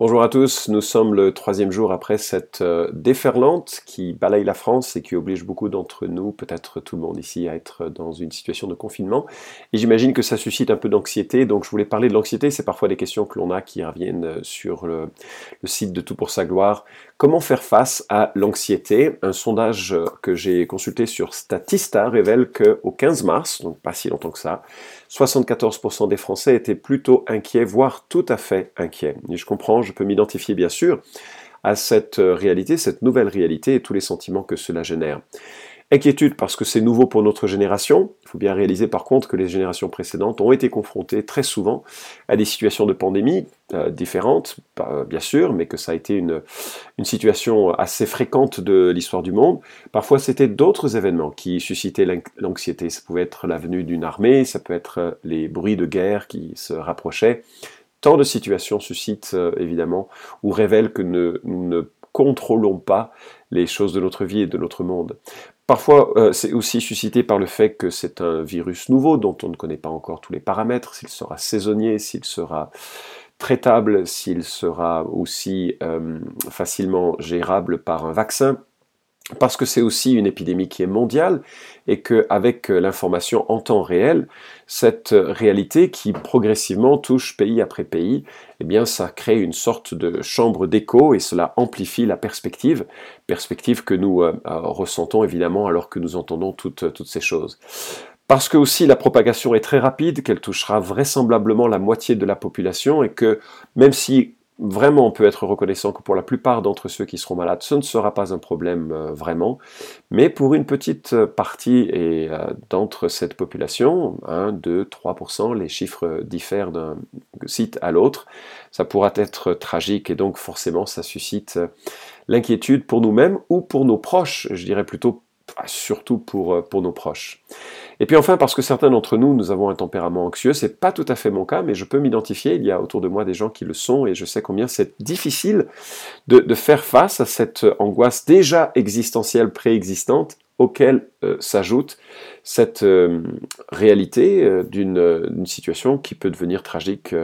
Bonjour à tous, nous sommes le troisième jour après cette euh, déferlante qui balaye la France et qui oblige beaucoup d'entre nous, peut-être tout le monde ici, à être dans une situation de confinement. Et j'imagine que ça suscite un peu d'anxiété, donc je voulais parler de l'anxiété, c'est parfois des questions que l'on a qui reviennent euh, sur le, le, site de Tout pour sa gloire. Comment faire face à l'anxiété? Un sondage que j'ai consulté sur Statista révèle qu'au 15 mars, donc pas si longtemps que ça, 74% des Français étaient plutôt inquiets, voire tout à fait inquiets. Et je comprends, je peux m'identifier bien sûr à cette réalité, cette nouvelle réalité et tous les sentiments que cela génère. Inquiétude parce que c'est nouveau pour notre génération. Il faut bien réaliser par contre que les générations précédentes ont été confrontées très souvent à des situations de pandémie euh, différentes, bien sûr, mais que ça a été une, situation assez fréquente de l'histoire du monde. Parfois c'était d'autres événements qui suscitaient l'anxiété. Ça pouvait être la venue d'une armée, ça peut être euh, les bruits de guerre qui se rapprochaient. Tant de situations suscitent euh, évidemment ou révèlent que nous ne contrôlons pas les choses de notre vie et de notre monde. Parfois, euh, c'est aussi suscité par le fait que c'est un virus nouveau dont on ne connaît pas encore tous les paramètres, s'il sera saisonnier, s'il sera traitable, s'il sera aussi euh, facilement gérable par un vaccin parce que c'est aussi une épidémie qui est mondiale et qu'avec l'information en temps réel, cette réalité qui progressivement touche pays après pays, eh bien ça crée une sorte de chambre d'écho et cela amplifie la perspective, perspective que nous euh, euh, ressentons évidemment alors que nous entendons toutes ces choses. Parce que aussi la propagation est très rapide, qu'elle touchera vraisemblablement la moitié de la population et que même si vraiment on peut être reconnaissant que pour la plupart d'entre ceux qui seront malades, ce ne sera pas un problème euh, vraiment, mais pour une petite partie et euh, d'entre cette population, 1, 2, 3%, les chiffres diffèrent d'un site à l'autre, ça pourra être tragique et donc forcément ça suscite euh, l'inquiétude pour nous-mêmes ou pour nos proches, je dirais plutôt surtout pour, pour nos proches. Et puis enfin, parce que certains d'entre nous, nous avons un tempérament anxieux, c'est pas tout à fait mon cas, mais je peux m'identifier, il y a autour de moi des gens qui le sont, et je sais combien c'est difficile de, de faire face à cette angoisse déjà existentielle préexistante auquel euh, s'ajoute cette euh, réalité euh, d'une situation qui peut devenir tragique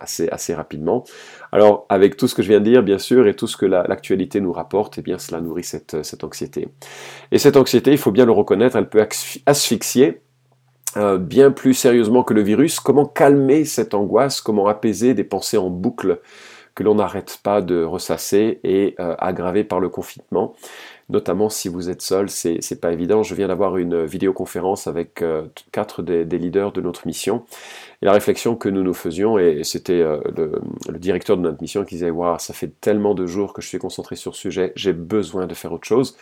assez, rapidement. Alors, avec tout ce que je viens de dire, bien sûr, et tout ce que l'actualité nous rapporte, eh bien, cela nourrit cette, cette anxiété. Et cette anxiété, il faut bien le reconnaître, elle peut asphyxier bien plus sérieusement que le virus. Comment calmer cette angoisse? Comment apaiser des pensées en boucle que l'on n'arrête pas de ressasser et aggraver par le confinement? Notamment si vous êtes seul, c'est pas évident. Je viens d'avoir une vidéoconférence avec euh, quatre des, leaders de notre mission. Et la réflexion que nous nous faisions, et c'était euh, le, directeur de notre mission qui disait Waouh, ça fait tellement de jours que je suis concentré sur ce sujet, j'ai besoin de faire autre chose.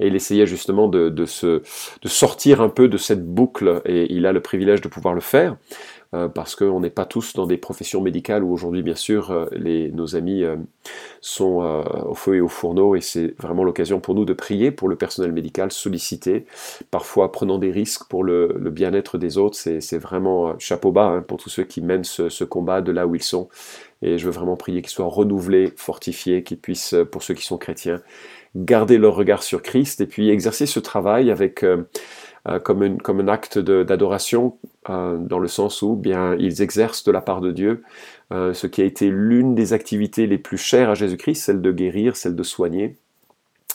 Et il essayait justement de, de, se, de sortir un peu de cette boucle, et il a le privilège de pouvoir le faire. Euh, parce qu'on n'est pas tous dans des professions médicales où aujourd'hui, bien sûr, euh, nos amis euh, sont au feu et au fourneau et c'est vraiment l'occasion pour nous de prier pour le personnel médical, solliciter, parfois prenant des risques pour le, bien-être des autres. C'est vraiment chapeau bas hein, pour tous ceux qui mènent ce, combat de là où ils sont. Et je veux vraiment prier qu'ils soient renouvelés, fortifiés, qu'ils puissent, pour ceux qui sont chrétiens, garder leur regard sur Christ et puis exercer ce travail avec comme, comme un acte d'adoration, euh, dans le sens où bien ils exercent de la part de Dieu euh, ce qui a été l'une des activités les plus chères à Jésus-Christ, celle de guérir, celle de soigner.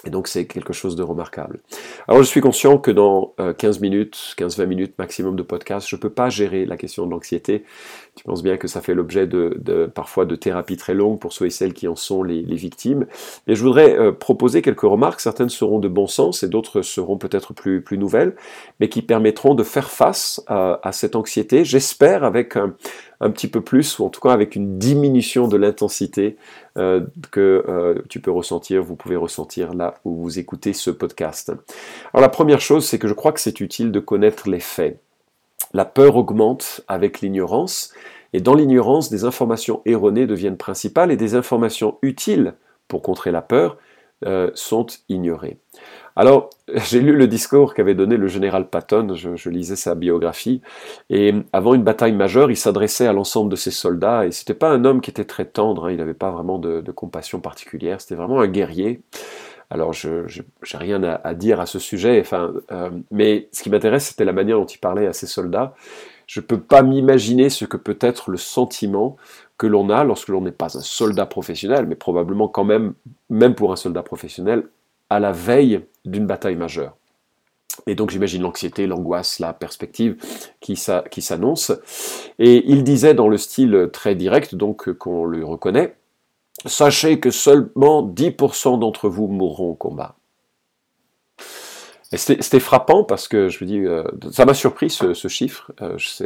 Et donc c'est quelque chose de remarquable. Alors je suis conscient que dans 15 minutes, 15-20 minutes maximum de podcast, je ne peux pas gérer la question de l'anxiété. Tu penses bien que ça fait l'objet de, parfois de thérapies très longues pour ceux et celles qui en sont les, victimes. Et je voudrais euh, proposer quelques remarques. Certaines seront de bon sens et d'autres seront peut-être plus, plus nouvelles, mais qui permettront de faire face à, cette anxiété, j'espère avec un, petit peu plus, ou en tout cas avec une diminution de l'intensité euh, que euh, tu peux ressentir, vous pouvez ressentir là où vous écoutez ce podcast. Alors la première chose, c'est que je crois que c'est utile de connaître les faits. La peur augmente avec l'ignorance, et dans l'ignorance, des informations erronées deviennent principales, et des informations utiles pour contrer la peur euh, sont ignorés. Alors, j'ai lu le discours qu'avait donné le général Patton, je, lisais sa biographie, et avant une bataille majeure, il s'adressait à l'ensemble de ses soldats, et c'était pas un homme qui était très tendre, hein, il n'avait pas vraiment de, compassion particulière, c'était vraiment un guerrier. Alors, je n'ai rien à, dire à ce sujet, enfin, euh, mais ce qui m'intéresse, c'était la manière dont il parlait à ses soldats. Je ne peux pas m'imaginer ce que peut être le sentiment que l'on a lorsque l'on n'est pas un soldat professionnel, mais probablement quand même, même pour un soldat professionnel, à la veille d'une bataille majeure. Et donc j'imagine l'anxiété, l'angoisse, la perspective qui s'annonce. Et il disait dans le style très direct, donc qu'on le reconnaît, Sachez que seulement 10% d'entre vous mourront au combat. C'était frappant parce que je me dis, euh, ça m'a surpris ce, chiffre. Euh, je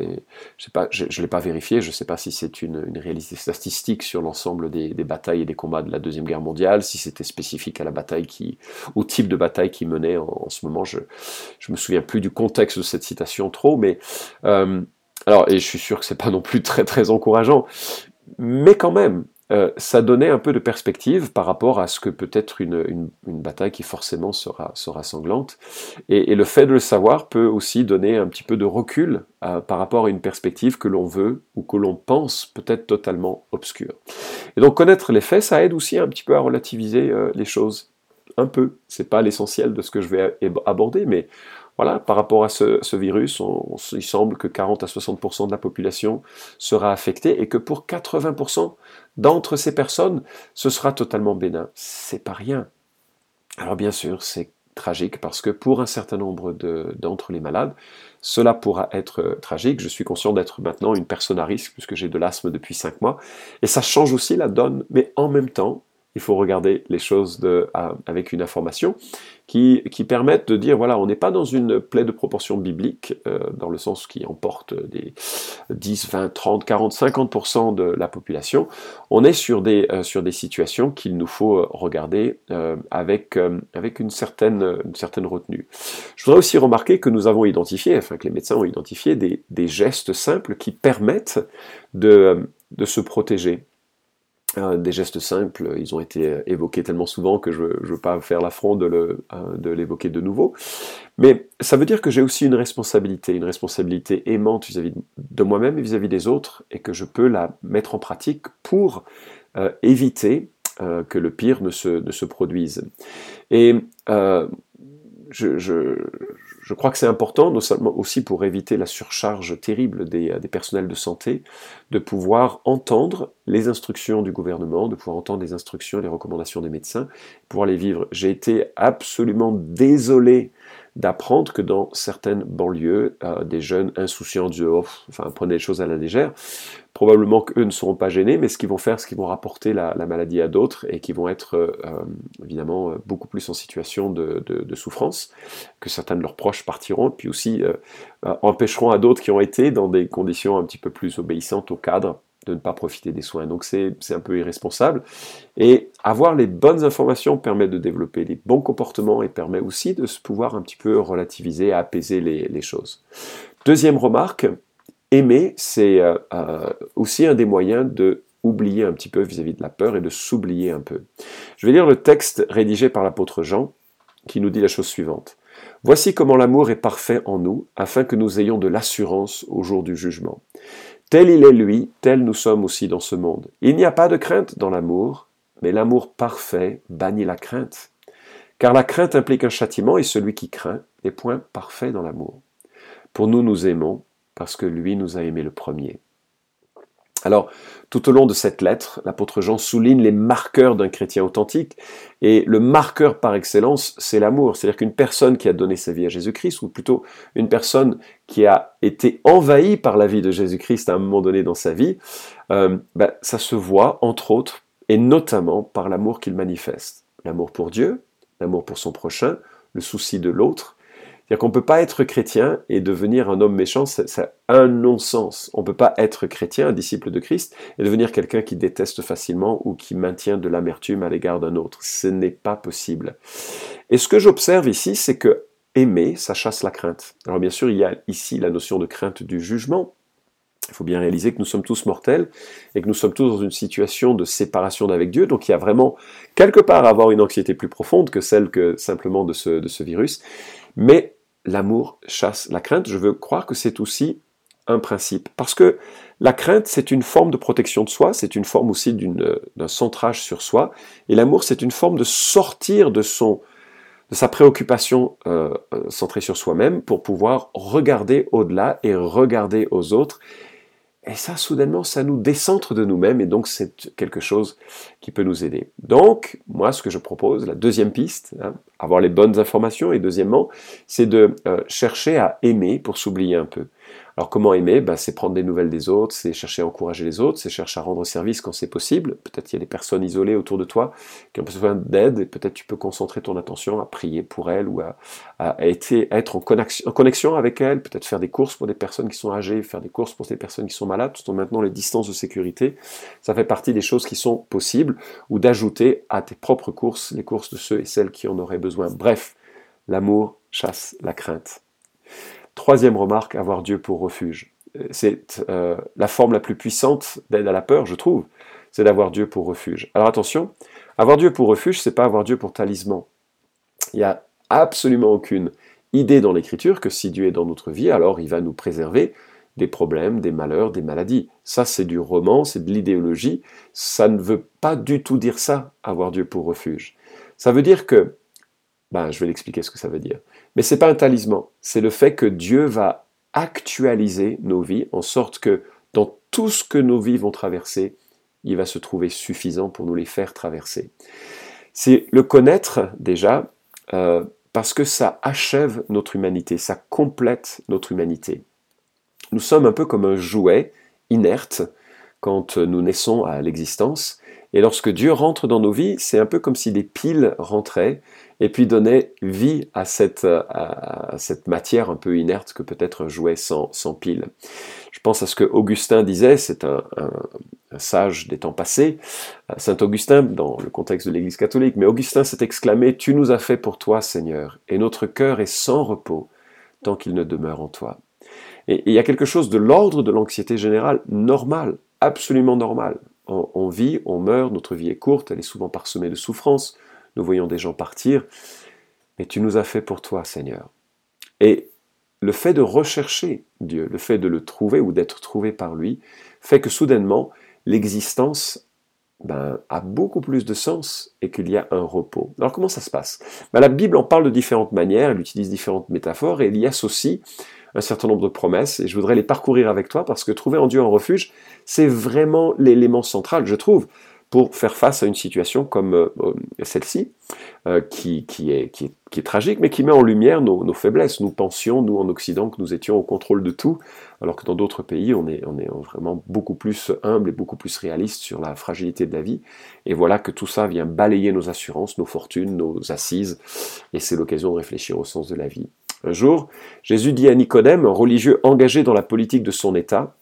je, l'ai pas vérifié. Je ne sais pas si c'est une, réalité statistique sur l'ensemble des, batailles et des combats de la deuxième guerre mondiale, si c'était spécifique à la bataille qui, au type de bataille qui menait en, ce moment. Je, je me souviens plus du contexte de cette citation trop, mais euh, alors et je suis sûr que c'est pas non plus très très encourageant, mais quand même, euh, ça donnait un peu de perspective par rapport à ce que peut être une, bataille qui forcément sera, sera sanglante. Et, le fait de le savoir peut aussi donner un petit peu de recul euh, par rapport à une perspective que l'on veut ou que l'on pense peut-être totalement obscure. Et donc connaître les faits, ça aide aussi un petit peu à relativiser euh, les choses. Un peu. C'est pas l'essentiel de ce que je vais aborder, mais voilà, par rapport à ce, virus, il semble que 40 à 60% de la population sera affectée et que pour 80% d'entre ces personnes, ce sera totalement bénin. C'est pas rien. Alors bien sûr, c'est tragique parce que pour un certain nombre d'entre les malades, cela pourra être tragique. Je suis conscient d'être maintenant une personne à risque puisque j'ai de l'asthme depuis 5 mois et ça change aussi la donne, mais en même temps, il faut regarder les choses avec une information qui, permettent de dire, voilà, on n'est pas dans une plaie de proportion biblique, euh, dans le sens qui emporte des 10, 20, 30, 40, 50% de la population. On est sur des, euh, sur des situations qu'il nous faut regarder euh, avec, avec une, certaine, certaine retenue. Je voudrais aussi remarquer que nous avons identifié, enfin que les médecins ont identifié des, des gestes simples qui permettent de, de se protéger. Euh, des gestes simples, ils ont été euh, évoqués tellement souvent que je ne veux pas faire l'affront de euh, l'évoquer de, nouveau. Mais ça veut dire que j'ai aussi une responsabilité, une responsabilité aimante vis-à-vis de moi-même et vis-à-vis des autres, et que je peux la mettre en pratique pour éviter que le pire ne se, ne se produise. Et je, je crois que c'est important, non seulement aussi pour éviter la surcharge terrible des, des, personnels de santé, de pouvoir entendre les instructions du gouvernement, de pouvoir entendre les instructions les recommandations des médecins, pouvoir les vivre. J'ai été absolument désolé d'apprendre que dans certaines banlieues, euh, des jeunes insouciants du off, enfin prenaient les choses à la légère, probablement qu'eux ne seront pas gênés, mais ce qu'ils vont faire, c'est qu'ils vont rapporter la, maladie à d'autres et qui vont être euh, évidemment beaucoup plus en situation de, souffrance, que certains de leurs proches partiront, puis aussi euh, empêcheront à d'autres qui ont été dans des conditions un petit peu plus obéissantes au cadre de ne pas profiter des soins. Donc c'est un peu irresponsable. Et avoir les bonnes informations permet de développer les bons comportements et permet aussi de se pouvoir un petit peu relativiser, apaiser les, choses. Deuxième remarque, aimer, c'est euh, euh, aussi un des moyens de oublier un petit peu vis-à-vis de la peur et de s'oublier un peu. Je vais lire le texte rédigé par l'apôtre Jean qui nous dit la chose suivante. Voici comment l'amour est parfait en nous, afin que nous ayons de l'assurance au jour du jugement. Tel il est lui, tel nous sommes aussi dans ce monde. Il n'y a pas de crainte dans l'amour, mais l'amour parfait bannit la crainte. Car la crainte implique un châtiment et celui qui craint est point parfait dans l'amour. Pour nous, nous aimons parce que lui nous a aimés le premier. Alors, tout au long de cette lettre, l'apôtre Jean souligne les marqueurs d'un chrétien authentique, et le marqueur par excellence, c'est l'amour. C'est-à-dire qu'une personne qui a donné sa vie à Jésus-Christ, ou plutôt une personne qui a été envahie par la vie de Jésus-Christ à un moment donné dans sa vie, euh, ben, ça se voit, entre autres, et notamment par l'amour qu'il manifeste. L'amour pour Dieu, l'amour pour son prochain, le souci de l'autre, c'est-à-dire qu'on ne peut pas être chrétien et devenir un homme méchant, c'est un non-sens. On ne peut pas être chrétien, un disciple de Christ, et devenir quelqu'un qui déteste facilement ou qui maintient de l'amertume à l'égard d'un autre. Ce n'est pas possible. Et ce que j'observe ici, c'est que aimer, ça chasse la crainte. Alors bien sûr, il y a ici la notion de crainte du jugement, Il faut bien réaliser que nous sommes tous mortels et que nous sommes tous dans une situation de séparation d'avec Dieu. Donc il y a vraiment quelque part à avoir une anxiété plus profonde que celle que simplement ce, de ce virus. Mais l'amour chasse la crainte. Je veux croire que c'est aussi un principe. Parce que la crainte, c'est une forme de protection de soi, c'est une forme aussi d'un centrage sur soi. Et l'amour, c'est une forme de sortir de, son, de sa préoccupation euh, euh, centrée sur soi-même pour pouvoir regarder au-delà et regarder aux autres et ça, soudainement, ça nous décentre de nous-mêmes et donc c'est quelque chose qui peut nous aider. Donc, moi, ce que je propose, la deuxième piste, hein, avoir les bonnes informations et deuxièmement, c'est de euh, chercher à aimer pour s'oublier un peu. Alors comment aimer? Ben, C'est prendre des nouvelles des autres, c'est chercher à encourager les autres, c'est chercher à rendre service quand c'est possible. Peut-être qu'il y a des personnes isolées autour de toi qui ont besoin d'aide et peut-être tu peux concentrer ton attention à prier pour elles ou à, être, en, connexion, avec elles, peut-être faire des courses pour des personnes qui sont âgées, faire des courses pour des personnes qui sont malades, tout en maintenant les distances de sécurité. Ça fait partie des choses qui sont possibles ou d'ajouter à tes propres courses les courses de ceux et celles qui en auraient besoin. Bref, l'amour chasse la crainte. Troisième remarque, avoir Dieu pour refuge. C'est euh, la forme la plus puissante d'aide à la peur, je trouve, c'est d'avoir Dieu pour refuge. Alors attention, avoir Dieu pour refuge, c'est pas avoir Dieu pour talisman. Il n'y a absolument aucune idée dans l'Écriture que si Dieu est dans notre vie, alors il va nous préserver des problèmes, des malheurs, des maladies. Ça, c'est du roman, c'est de l'idéologie. Ça ne veut pas du tout dire ça, avoir Dieu pour refuge. Ça veut dire que, ben, je vais l'expliquer ce que ça veut dire. Mais ce n'est pas un talisman, c'est le fait que Dieu va actualiser nos vies en sorte que dans tout ce que nos vies vont traverser, il va se trouver suffisant pour nous les faire traverser. C'est le connaître déjà euh, parce que ça achève notre humanité, ça complète notre humanité. Nous sommes un peu comme un jouet inerte quand nous naissons à l'existence. Et lorsque Dieu rentre dans nos vies, c'est un peu comme si des piles rentraient et puis donnaient vie à cette, matière un peu inerte que peut-être un jouet sans, sans pile. Je pense à ce que Augustin disait, c'est un, un, sage des temps passés, Saint Augustin dans le contexte de l'Église catholique, mais Augustin s'est exclamé, Tu nous as fait pour toi, Seigneur, et notre cœur est sans repos tant qu'il ne demeure en toi. Et il y a quelque chose de l'ordre de l'anxiété générale normal, absolument normal. On, vit, on meurt, notre vie est courte, elle est souvent parsemée de souffrances, nous voyons des gens partir, mais tu nous as fait pour toi, Seigneur. Et le fait de rechercher Dieu, le fait de le trouver ou d'être trouvé par lui, fait que soudainement, l'existence ben, a beaucoup plus de sens et qu'il y a un repos. Alors comment ça se passe? Ben, La Bible en parle de différentes manières, elle utilise différentes métaphores et elle y associe un certain nombre de promesses et je voudrais les parcourir avec toi parce que trouver en Dieu un refuge, c'est vraiment l'élément central, je trouve, pour faire face à une situation comme euh, euh, celle-ci, euh, qui, est, tragique, mais qui met en lumière nos, faiblesses. Nous pensions, nous en Occident, que nous étions au contrôle de tout, alors que dans d'autres pays, on est vraiment beaucoup plus humble et beaucoup plus réaliste sur la fragilité de la vie. Et voilà que tout ça vient balayer nos assurances, nos fortunes, nos assises, et c'est l'occasion de réfléchir au sens de la vie. Un jour, Jésus dit à Nicodème, un religieux engagé dans la politique de son État,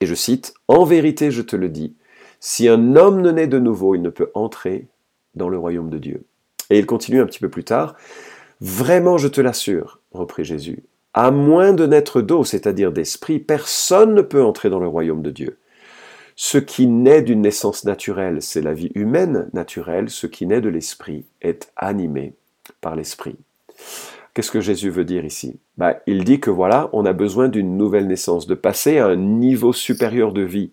et je cite, En vérité, je te le dis, si un homme ne naît de nouveau, il ne peut entrer dans le royaume de Dieu. Et il continue un petit peu plus tard, Vraiment, je te l'assure, reprit Jésus, à moins de naître d'eau, c'est-à-dire d'esprit, personne ne peut entrer dans le royaume de Dieu. Ce qui naît d'une naissance naturelle, c'est la vie humaine naturelle, ce qui naît de l'esprit est animé par l'esprit. Qu'est-ce que Jésus veut dire ici? Bah, Il dit que voilà, on a besoin d'une nouvelle naissance, de passer à un niveau supérieur de vie.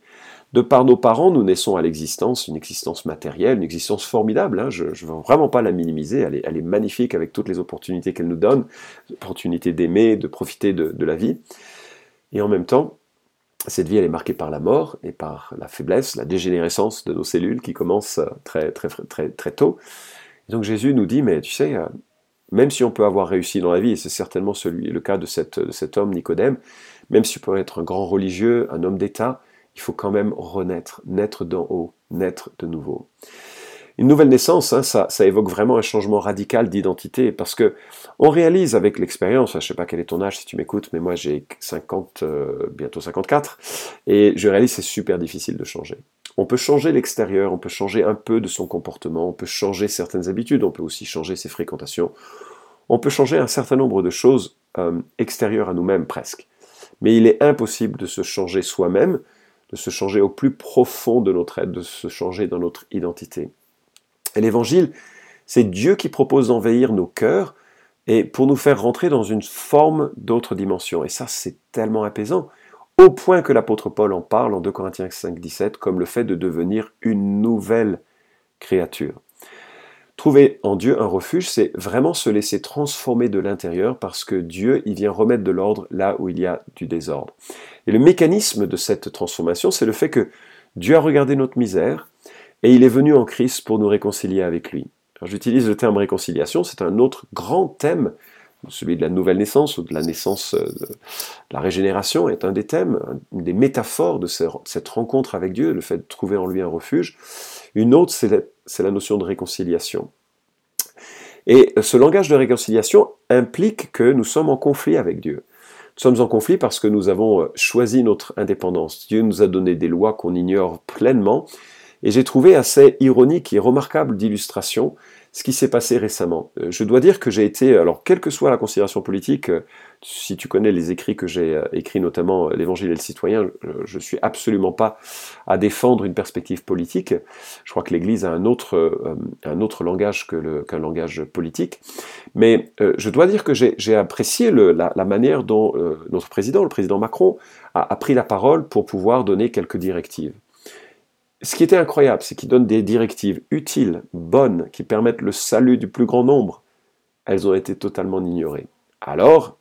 De par nos parents, nous naissons à l'existence, une existence matérielle, une existence formidable. Hein. je ne veux vraiment pas la minimiser. Elle est, magnifique avec toutes les opportunités qu'elle nous donne, l'opportunité d'aimer, de profiter de, la vie. Et en même temps, cette vie, elle est marquée par la mort et par la faiblesse, la dégénérescence de nos cellules qui commence très, très, très, très tôt. Et donc Jésus nous dit, mais tu sais, euh, même si on peut avoir réussi dans la vie, et c'est certainement le cas de, cet homme, Nicodème, même si tu peux être un grand religieux, un homme d'État, il faut quand même renaître, naître d'en haut, naître de nouveau. Une nouvelle naissance, hein, ça, évoque vraiment un changement radical d'identité, parce que on réalise avec l'expérience, je ne sais pas quel est ton âge si tu m'écoutes, mais moi j'ai 50, euh, bientôt 54, et je réalise c'est super difficile de changer. On peut changer l'extérieur, on peut changer un peu de son comportement, on peut changer certaines habitudes, on peut aussi changer ses fréquentations, on peut changer un certain nombre de choses euh, extérieures à nous-mêmes presque. Mais il est impossible de se changer soi-même, de se changer au plus profond de notre être, de se changer dans notre identité. Et l'évangile, c'est Dieu qui propose d'envahir nos cœurs et pour nous faire rentrer dans une forme d'autre dimension. Et ça, c'est tellement apaisant, au point que l'apôtre Paul en parle en 2 Corinthiens 5, 17, comme le fait de devenir une nouvelle créature. Trouver en Dieu un refuge, c'est vraiment se laisser transformer de l'intérieur parce que Dieu, vient remettre de l'ordre là où il y a du désordre. Et le mécanisme de cette transformation, c'est le fait que Dieu a regardé notre misère et il est venu en Christ pour nous réconcilier avec lui. J'utilise le terme réconciliation, c'est un autre grand thème, celui de la nouvelle naissance ou de la naissance, euh, la régénération est un des thèmes, une des métaphores de cette rencontre avec Dieu, le fait de trouver en lui un refuge. Une autre, c'est la notion de réconciliation. Et ce langage de réconciliation implique que nous sommes en conflit avec Dieu. Nous sommes en conflit parce que nous avons euh, choisi notre indépendance. Dieu nous a donné des lois qu'on ignore pleinement. Et j'ai trouvé assez ironique et remarquable d'illustration ce qui s'est passé récemment. Euh, je dois dire que j'ai été, alors quelle que soit la considération politique, euh, si tu connais les écrits que j'ai euh, écrits, notamment l'Évangile et le citoyen, je suis absolument pas à défendre une perspective politique. Je crois que l'Église a un autre, un autre langage qu'un langage politique. Mais je dois dire que j'ai apprécié la, manière dont notre président, le président Macron, a pris la parole pour pouvoir donner quelques directives. Ce qui était incroyable, c'est qu'il donne des directives utiles, bonnes, qui permettent le salut du plus grand nombre. Elles ont été totalement ignorées. Alors,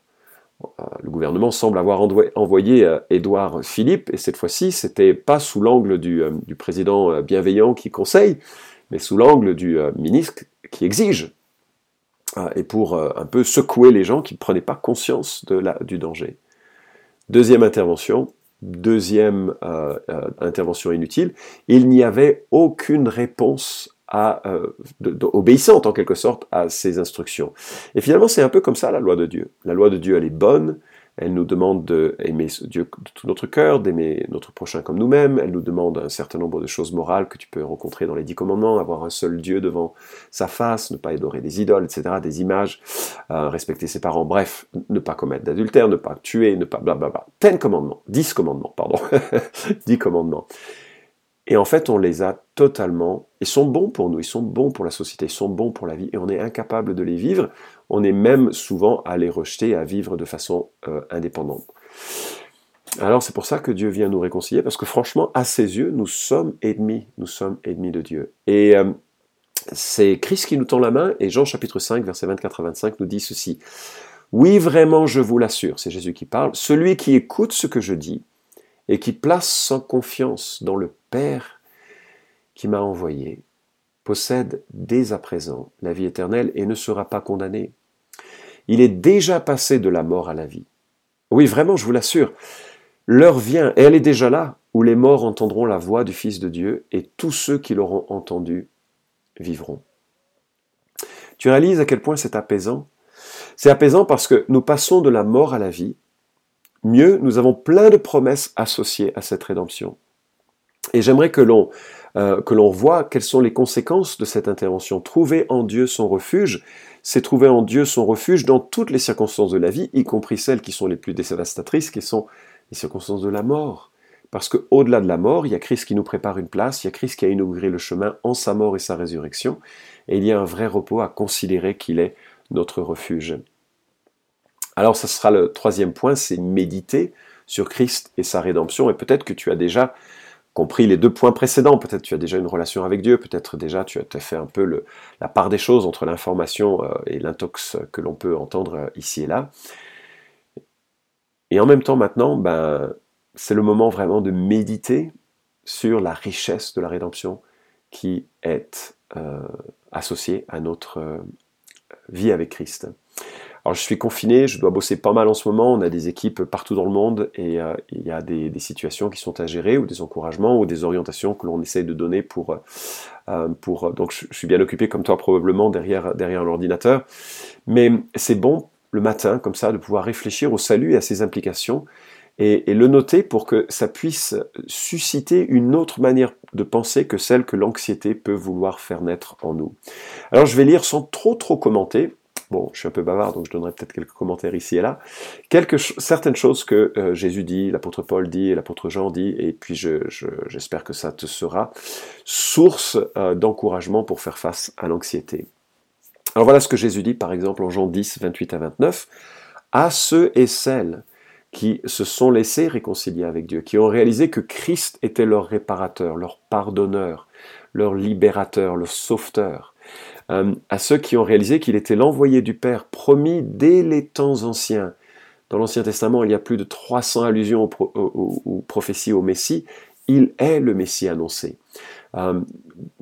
euh, le gouvernement semble avoir envoyé euh, Édouard Philippe, et cette fois-ci, c'était pas sous l'angle du, euh, président bienveillant qui conseille, mais sous l'angle du ministre qui exige, et pour un peu secouer les gens qui ne prenaient pas conscience du danger. Deuxième intervention, Deuxième euh, euh, intervention inutile, il n'y avait aucune réponse euh, obéissante en quelque sorte à ces instructions. Et finalement, c'est un peu comme ça la loi de Dieu. La loi de Dieu, elle est bonne, elle nous demande d'aimer Dieu de tout notre cœur, d'aimer notre prochain comme nous-mêmes. Elle nous demande un certain nombre de choses morales que tu peux rencontrer dans les dix commandements, avoir un seul Dieu devant sa face, ne pas adorer des idoles, etc., des images, euh, respecter ses parents, bref, ne pas commettre d'adultère, ne pas tuer, ne pas blablabla. Ten commandements, dix commandements, pardon, dix commandements. Et en fait, on les a totalement, ils sont bons pour nous, ils sont bons pour la société, ils sont bons pour la vie, et on est incapable de les vivre, on est même souvent à les rejeter, à vivre de façon euh, indépendante. Alors c'est pour ça que Dieu vient nous réconcilier, parce que franchement, à ses yeux, nous sommes ennemis, nous sommes ennemis de Dieu. Et euh, c'est Christ qui nous tend la main, et Jean chapitre 5, versets 24 à 25 nous dit ceci. Oui, vraiment, je vous l'assure, c'est Jésus qui parle, celui qui écoute ce que je dis, et qui place sa confiance dans le Père qui m'a envoyé, possède dès à présent la vie éternelle et ne sera pas condamné. Il est déjà passé de la mort à la vie. Oui, vraiment, je vous l'assure, l'heure vient, et elle est déjà là, où les morts entendront la voix du Fils de Dieu, et tous ceux qui l'auront entendu vivront. Tu réalises à quel point c'est apaisant? C'est apaisant parce que nous passons de la mort à la vie, Mieux, nous avons plein de promesses associées à cette rédemption. Et j'aimerais que l'on euh, que l'on voit quelles sont les conséquences de cette intervention. Trouver en Dieu son refuge, c'est trouver en Dieu son refuge dans toutes les circonstances de la vie, y compris celles qui sont les plus dévastatrices, qui sont les circonstances de la mort. Parce qu'au-delà de la mort, il y a Christ qui nous prépare une place, il y a Christ qui a inauguré le chemin en sa mort et sa résurrection, et il y a un vrai repos à considérer qu'il est notre refuge. Alors, ce sera le troisième point, c'est méditer sur Christ et sa rédemption. Et peut-être que tu as déjà compris les deux points précédents. Peut-être tu as déjà une relation avec Dieu. Peut-être déjà tu as fait un peu la part des choses entre l'information euh, et l'intox que l'on peut entendre euh, ici et là. Et en même temps, maintenant, ben, c'est le moment vraiment de méditer sur la richesse de la rédemption qui est euh, associée à notre vie avec Christ. Alors je suis confiné, je dois bosser pas mal en ce moment, on a des équipes partout dans le monde et euh, il y a des, situations qui sont à gérer ou des encouragements ou des orientations que l'on essaye de donner pour... Euh, pour donc je, suis bien occupé comme toi probablement derrière, derrière l'ordinateur, mais c'est bon le matin comme ça de pouvoir réfléchir au salut et à ses implications et, le noter pour que ça puisse susciter une autre manière de penser que celle que l'anxiété peut vouloir faire naître en nous. Alors je vais lire sans trop trop commenter bon, je suis un peu bavard, donc je donnerai peut-être quelques commentaires ici et là, certaines choses que euh, Jésus dit, l'apôtre Paul dit, l'apôtre Jean dit, et puis j'espère que ça te sera source euh, d'encouragement pour faire face à l'anxiété. Alors voilà ce que Jésus dit, par exemple, en Jean 10, 28 à 29, à ceux et celles qui se sont laissés réconcilier avec Dieu, qui ont réalisé que Christ était leur réparateur, leur pardonneur, leur libérateur, leur sauveteur, euh, à ceux qui ont réalisé qu'il était l'envoyé du Père promis dès les temps anciens. Dans l'Ancien Testament, il y a plus de 300 allusions aux, prophéties au Messie. Il est le Messie annoncé. Euh,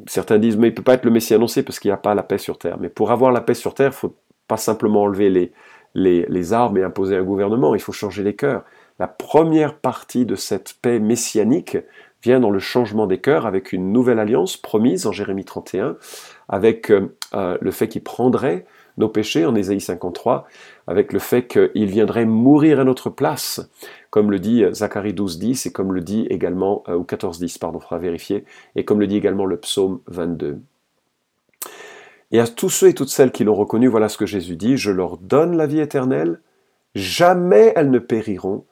certains disent, mais il ne peut pas être le Messie annoncé parce qu'il n'y a pas la paix sur terre. Mais pour avoir la paix sur terre, il ne faut pas simplement enlever les, les, armes et imposer un gouvernement, il faut changer les cœurs. La première partie de cette paix messianique vient dans le changement des cœurs avec une nouvelle alliance promise en Jérémie 31, avec euh, euh, le fait qu'il prendrait nos péchés en Ésaïe 53, avec le fait qu'il viendrait mourir à notre place, comme le dit Zacharie 12, 10, et comme le dit également, euh, ou 14, 10, pardon, vérifier, et comme le dit également le psaume 22. Et à tous ceux et toutes celles qui l'ont reconnu, voilà ce que Jésus dit, je leur donne la vie éternelle, jamais elles ne périront,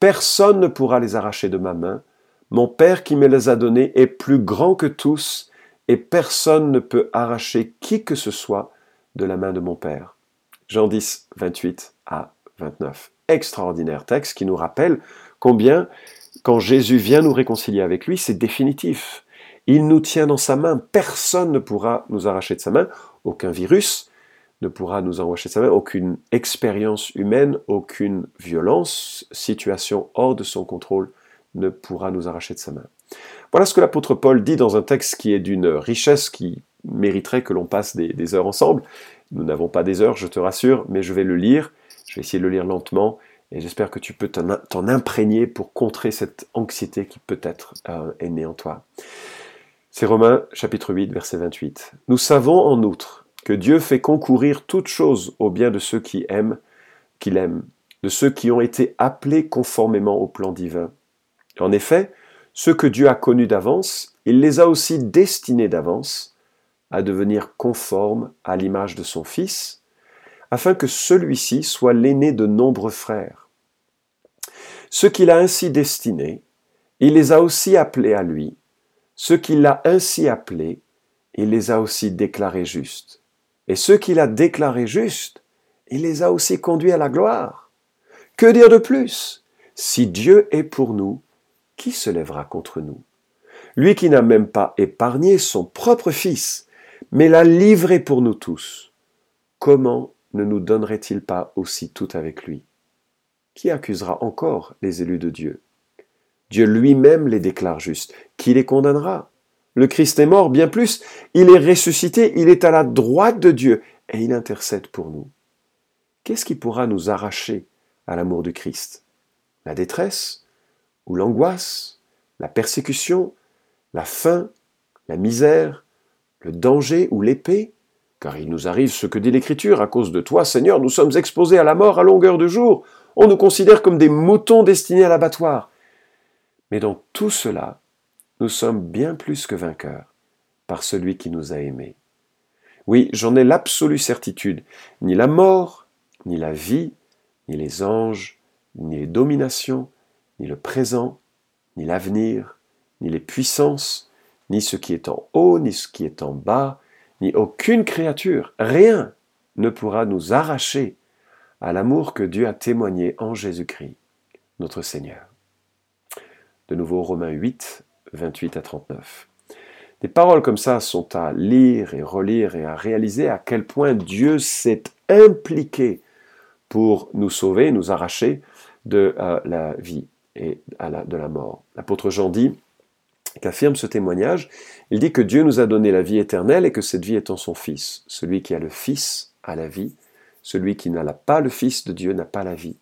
personne ne pourra les arracher de ma main, mon Père qui me les a donnés est plus grand que tous, et personne ne peut arracher qui que ce soit de la main de mon Père. Jean 10, 28 à 29. Extraordinaire texte qui nous rappelle combien, quand Jésus vient nous réconcilier avec lui, c'est définitif. Il nous tient dans sa main. Personne ne pourra nous arracher de sa main. Aucun virus ne pourra nous arracher de sa main. Aucune expérience humaine, aucune violence, situation hors de son contrôle ne pourra nous arracher de sa main. Voilà ce que l'apôtre Paul dit dans un texte qui est d'une richesse qui mériterait que l'on passe des, heures ensemble. Nous n'avons pas des heures, je te rassure, mais je vais le lire. Je vais essayer de le lire lentement et j'espère que tu peux t'en imprégner pour contrer cette anxiété qui peut-être euh, est née en toi. C'est Romains chapitre 8 verset 28. Nous savons en outre que Dieu fait concourir toutes choses au bien de ceux qui aiment, qu'il aime, de ceux qui ont été appelés conformément au plan divin. En effet, ceux que Dieu a connus d'avance, il les a aussi destinés d'avance à devenir conformes à l'image de son Fils, afin que celui-ci soit l'aîné de nombreux frères. Ceux qu'il a ainsi destinés, il les a aussi appelés à lui, ceux qu'il a ainsi appelés, il les a aussi déclarés justes. Et ceux qu'il a déclarés justes, il les a aussi conduits à la gloire. Que dire de plus? Si Dieu est pour nous, qui se lèvera contre nous. Lui qui n'a même pas épargné son propre Fils, mais l'a livré pour nous tous, comment ne nous donnerait-il pas aussi tout avec lui? Qui accusera encore les élus de Dieu? Dieu lui-même les déclare justes. Qui les condamnera? Le Christ est mort, bien plus, il est ressuscité, il est à la droite de Dieu, et il intercède pour nous. Qu'est-ce qui pourra nous arracher à l'amour du Christ? La détresse? Ou l'angoisse La persécution La faim La misère Le danger ou l'épée Car il nous arrive ce que dit l'Écriture, à cause de toi, Seigneur, nous sommes exposés à la mort à longueur de jour. On nous considère comme des moutons destinés à l'abattoir. Mais dans tout cela, nous sommes bien plus que vainqueurs par celui qui nous a aimés. Oui, j'en ai l'absolue certitude. Ni la mort, ni la vie, ni les anges, ni les dominations, ni le présent, ni l'avenir, ni les puissances, ni ce qui est en haut, ni ce qui est en bas, ni aucune créature, rien ne pourra nous arracher à l'amour que Dieu a témoigné en Jésus-Christ, notre Seigneur de nouveau Romains 8, 28 à 39. Des paroles comme ça sont à lire et relire et à réaliser à quel point Dieu s'est impliqué pour nous sauver, nous arracher de euh, la vie et de la mort. L'apôtre Jean dit, qu'affirme ce témoignage, il dit que Dieu nous a donné la vie éternelle et que cette vie est en son Fils. Celui qui a le Fils a la vie, celui qui n'a pas le Fils de Dieu n'a pas la vie.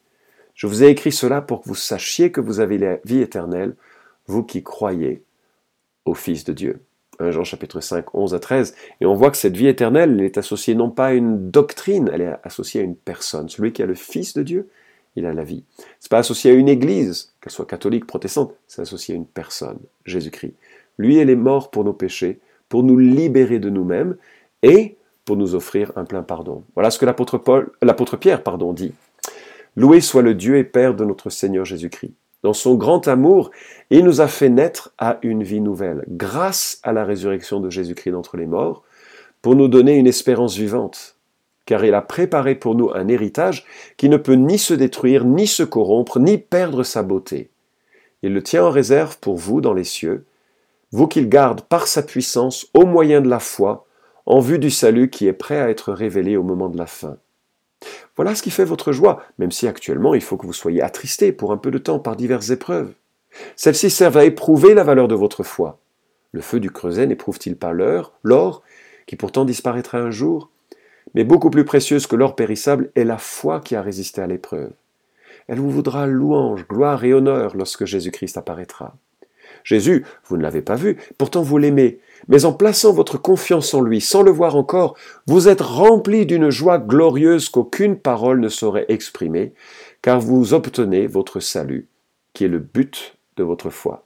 Je vous ai écrit cela pour que vous sachiez que vous avez la vie éternelle, vous qui croyez au Fils de Dieu. 1 Jean chapitre 5, 11 à 13. Et on voit que cette vie éternelle, elle est associée non pas à une doctrine, elle est associée à une personne. Celui qui a le Fils de Dieu, il a la vie. C'est pas associé à une église, qu'elle soit catholique, protestante, c'est associé à une personne, Jésus-Christ. Lui, il est mort pour nos péchés, pour nous libérer de nous-mêmes et pour nous offrir un plein pardon. Voilà ce que l'apôtre Pierre, dit. Loué soit le Dieu et Père de notre Seigneur Jésus-Christ. Dans son grand amour, il nous a fait naître à une vie nouvelle, grâce à la résurrection de Jésus-Christ d'entre les morts, pour nous donner une espérance vivante, car il a préparé pour nous un héritage qui ne peut ni se détruire, ni se corrompre, ni perdre sa beauté. Il le tient en réserve pour vous dans les cieux, vous qu'il garde par sa puissance au moyen de la foi, en vue du salut qui est prêt à être révélé au moment de la fin. Voilà ce qui fait votre joie, même si actuellement il faut que vous soyez attristé pour un peu de temps par diverses épreuves. Celles-ci servent à éprouver la valeur de votre foi. Le feu du creuset n'éprouve-t-il pas l'or, l'or, qui pourtant disparaîtra un jour? Mais beaucoup plus précieuse que l'or périssable est la foi qui a résisté à l'épreuve. Elle vous voudra louange, gloire et honneur lorsque Jésus-Christ apparaîtra. Jésus, vous ne l'avez pas vu, pourtant vous l'aimez, mais en plaçant votre confiance en lui, sans le voir encore, vous êtes rempli d'une joie glorieuse qu'aucune parole ne saurait exprimer, car vous obtenez votre salut, qui est le but de votre foi.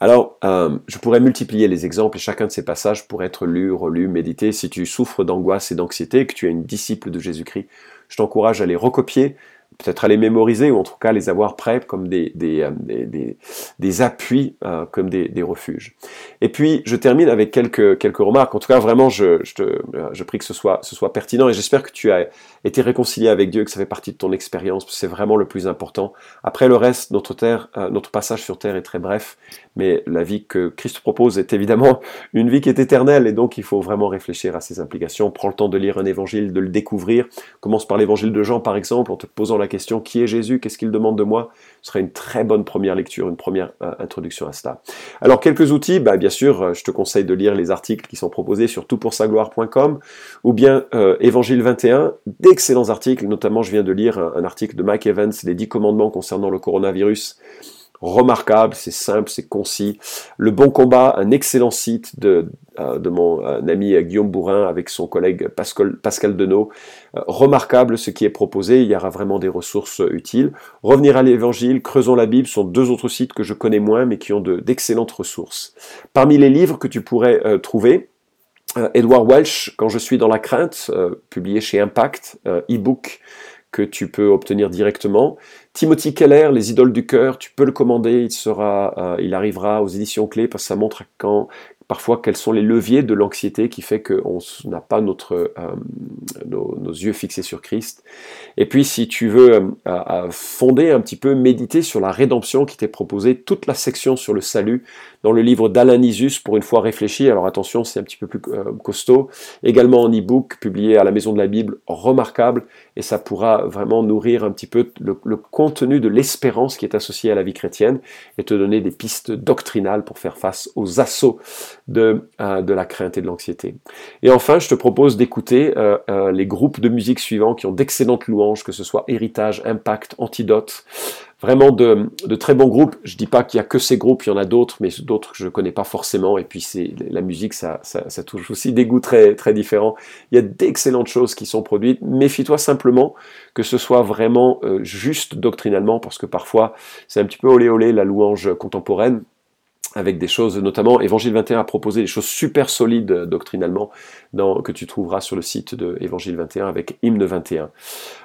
Alors, euh, je pourrais multiplier les exemples et chacun de ces passages pourrait être lu, relu, médité. Si tu souffres d'angoisse et d'anxiété, que tu es une disciple de Jésus-Christ, je t'encourage à les recopier, peut-être à les mémoriser ou en tout cas les avoir prêts comme des, des, euh, des, des appuis, euh, comme des, refuges. Et puis je termine avec quelques, quelques remarques. En tout cas, vraiment, je, je, te, euh, je prie que ce soit, ce soit pertinent et j'espère que tu as été réconcilié avec Dieu, que ça fait partie de ton expérience. C'est vraiment le plus important. Après le reste, notre, terre, notre passage sur terre est très bref, mais la vie que Christ propose est évidemment une vie qui est éternelle et donc il faut vraiment réfléchir à ses implications. Prends le temps de lire un évangile, de le découvrir. Commence par l'évangile de Jean, par exemple, en te posant la question qui est Jésus, qu'est-ce qu'il demande de moi, ce serait une très bonne première lecture, une première euh, introduction à cela. Alors quelques outils, bah, bien sûr, euh, je te conseille de lire les articles qui sont proposés sur toutpoursagloire.com ou bien euh, Évangile 21, d'excellents articles, notamment je viens de lire un, article de Mike Evans, les 10 commandements concernant le coronavirus remarquable, c'est simple, c'est concis. Le Bon Combat, un excellent site de, euh, de mon euh, ami Guillaume Bourrin avec son collègue Pascal, Pascal Denot. Euh, remarquable ce qui est proposé, il y aura vraiment des ressources utiles. Revenir à l'Évangile, Creusons la Bible sont deux autres sites que je connais moins mais qui ont d'excellentes ressources. Parmi les livres que tu pourrais trouver, Edward Welch, Quand je suis dans la crainte, publié chez Impact, e-book que tu peux obtenir directement. Timothy Keller, Les idoles du cœur, tu peux le commander, il sera, euh, il arrivera aux éditions clés parce que ça montre quand parfois quels sont les leviers de l'anxiété qui fait qu'on n'a pas notre, euh, nos, yeux fixés sur Christ. Et puis si tu veux euh, fonder un petit peu, méditer sur la rédemption qui t'est proposée, toute la section sur le salut dans le livre d'Alain Isus pour une fois réfléchi, alors attention c'est un petit peu plus euh, costaud, également en e-book publié à la Maison de la Bible, remarquable, et ça pourra vraiment nourrir un petit peu le, le contenu de l'espérance qui est associée à la vie chrétienne et te donner des pistes doctrinales pour faire face aux assauts de, euh, de la crainte et de l'anxiété. Et enfin, je te propose d'écouter euh, euh, les groupes de musique suivants qui ont d'excellentes louanges, que ce soit Héritage, Impact, Antidote, vraiment de, de, très bons groupes. Je dis pas qu'il y a que ces groupes, il y en a d'autres, mais d'autres que je connais pas forcément. Et puis c'est la musique, ça, ça, ça, touche aussi des goûts très très différents. Il y a d'excellentes choses qui sont produites. Méfie-toi simplement que ce soit vraiment juste doctrinalement, parce que parfois c'est un petit peu olé olé la louange contemporaine avec des choses, notamment Évangile 21 a proposé des choses super solides euh, doctrinalement que tu trouveras sur le site de Évangile 21 avec Hymne 21.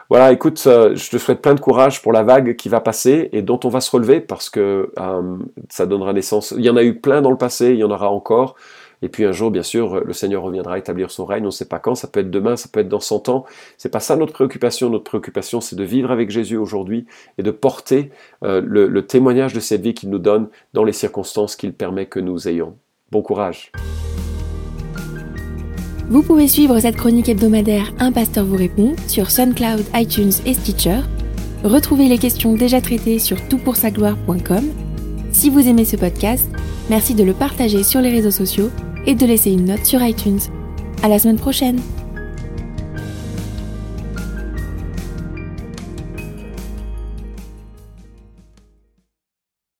Voilà, écoute, euh, je te souhaite plein de courage pour la vague qui va passer et dont on va se relever parce que euh, ça donnera naissance. Il y en a eu plein dans le passé, il y en aura encore. Et puis un jour, bien sûr, le Seigneur reviendra établir son règne. On ne sait pas quand, ça peut être demain, ça peut être dans 100 ans. C'est pas ça notre préoccupation. Notre préoccupation, c'est de vivre avec Jésus aujourd'hui et de porter euh, le, le témoignage de cette vie qu'il nous donne dans les circonstances qu'il permet que nous ayons. Bon courage. Vous pouvez suivre cette chronique hebdomadaire Un pasteur vous répond sur SoundCloud, iTunes et Stitcher. Retrouvez les questions déjà traitées sur toutpoursagloire.com. Si vous aimez ce podcast, merci de le partager sur les réseaux sociaux et de laisser une note sur iTunes. À la semaine prochaine!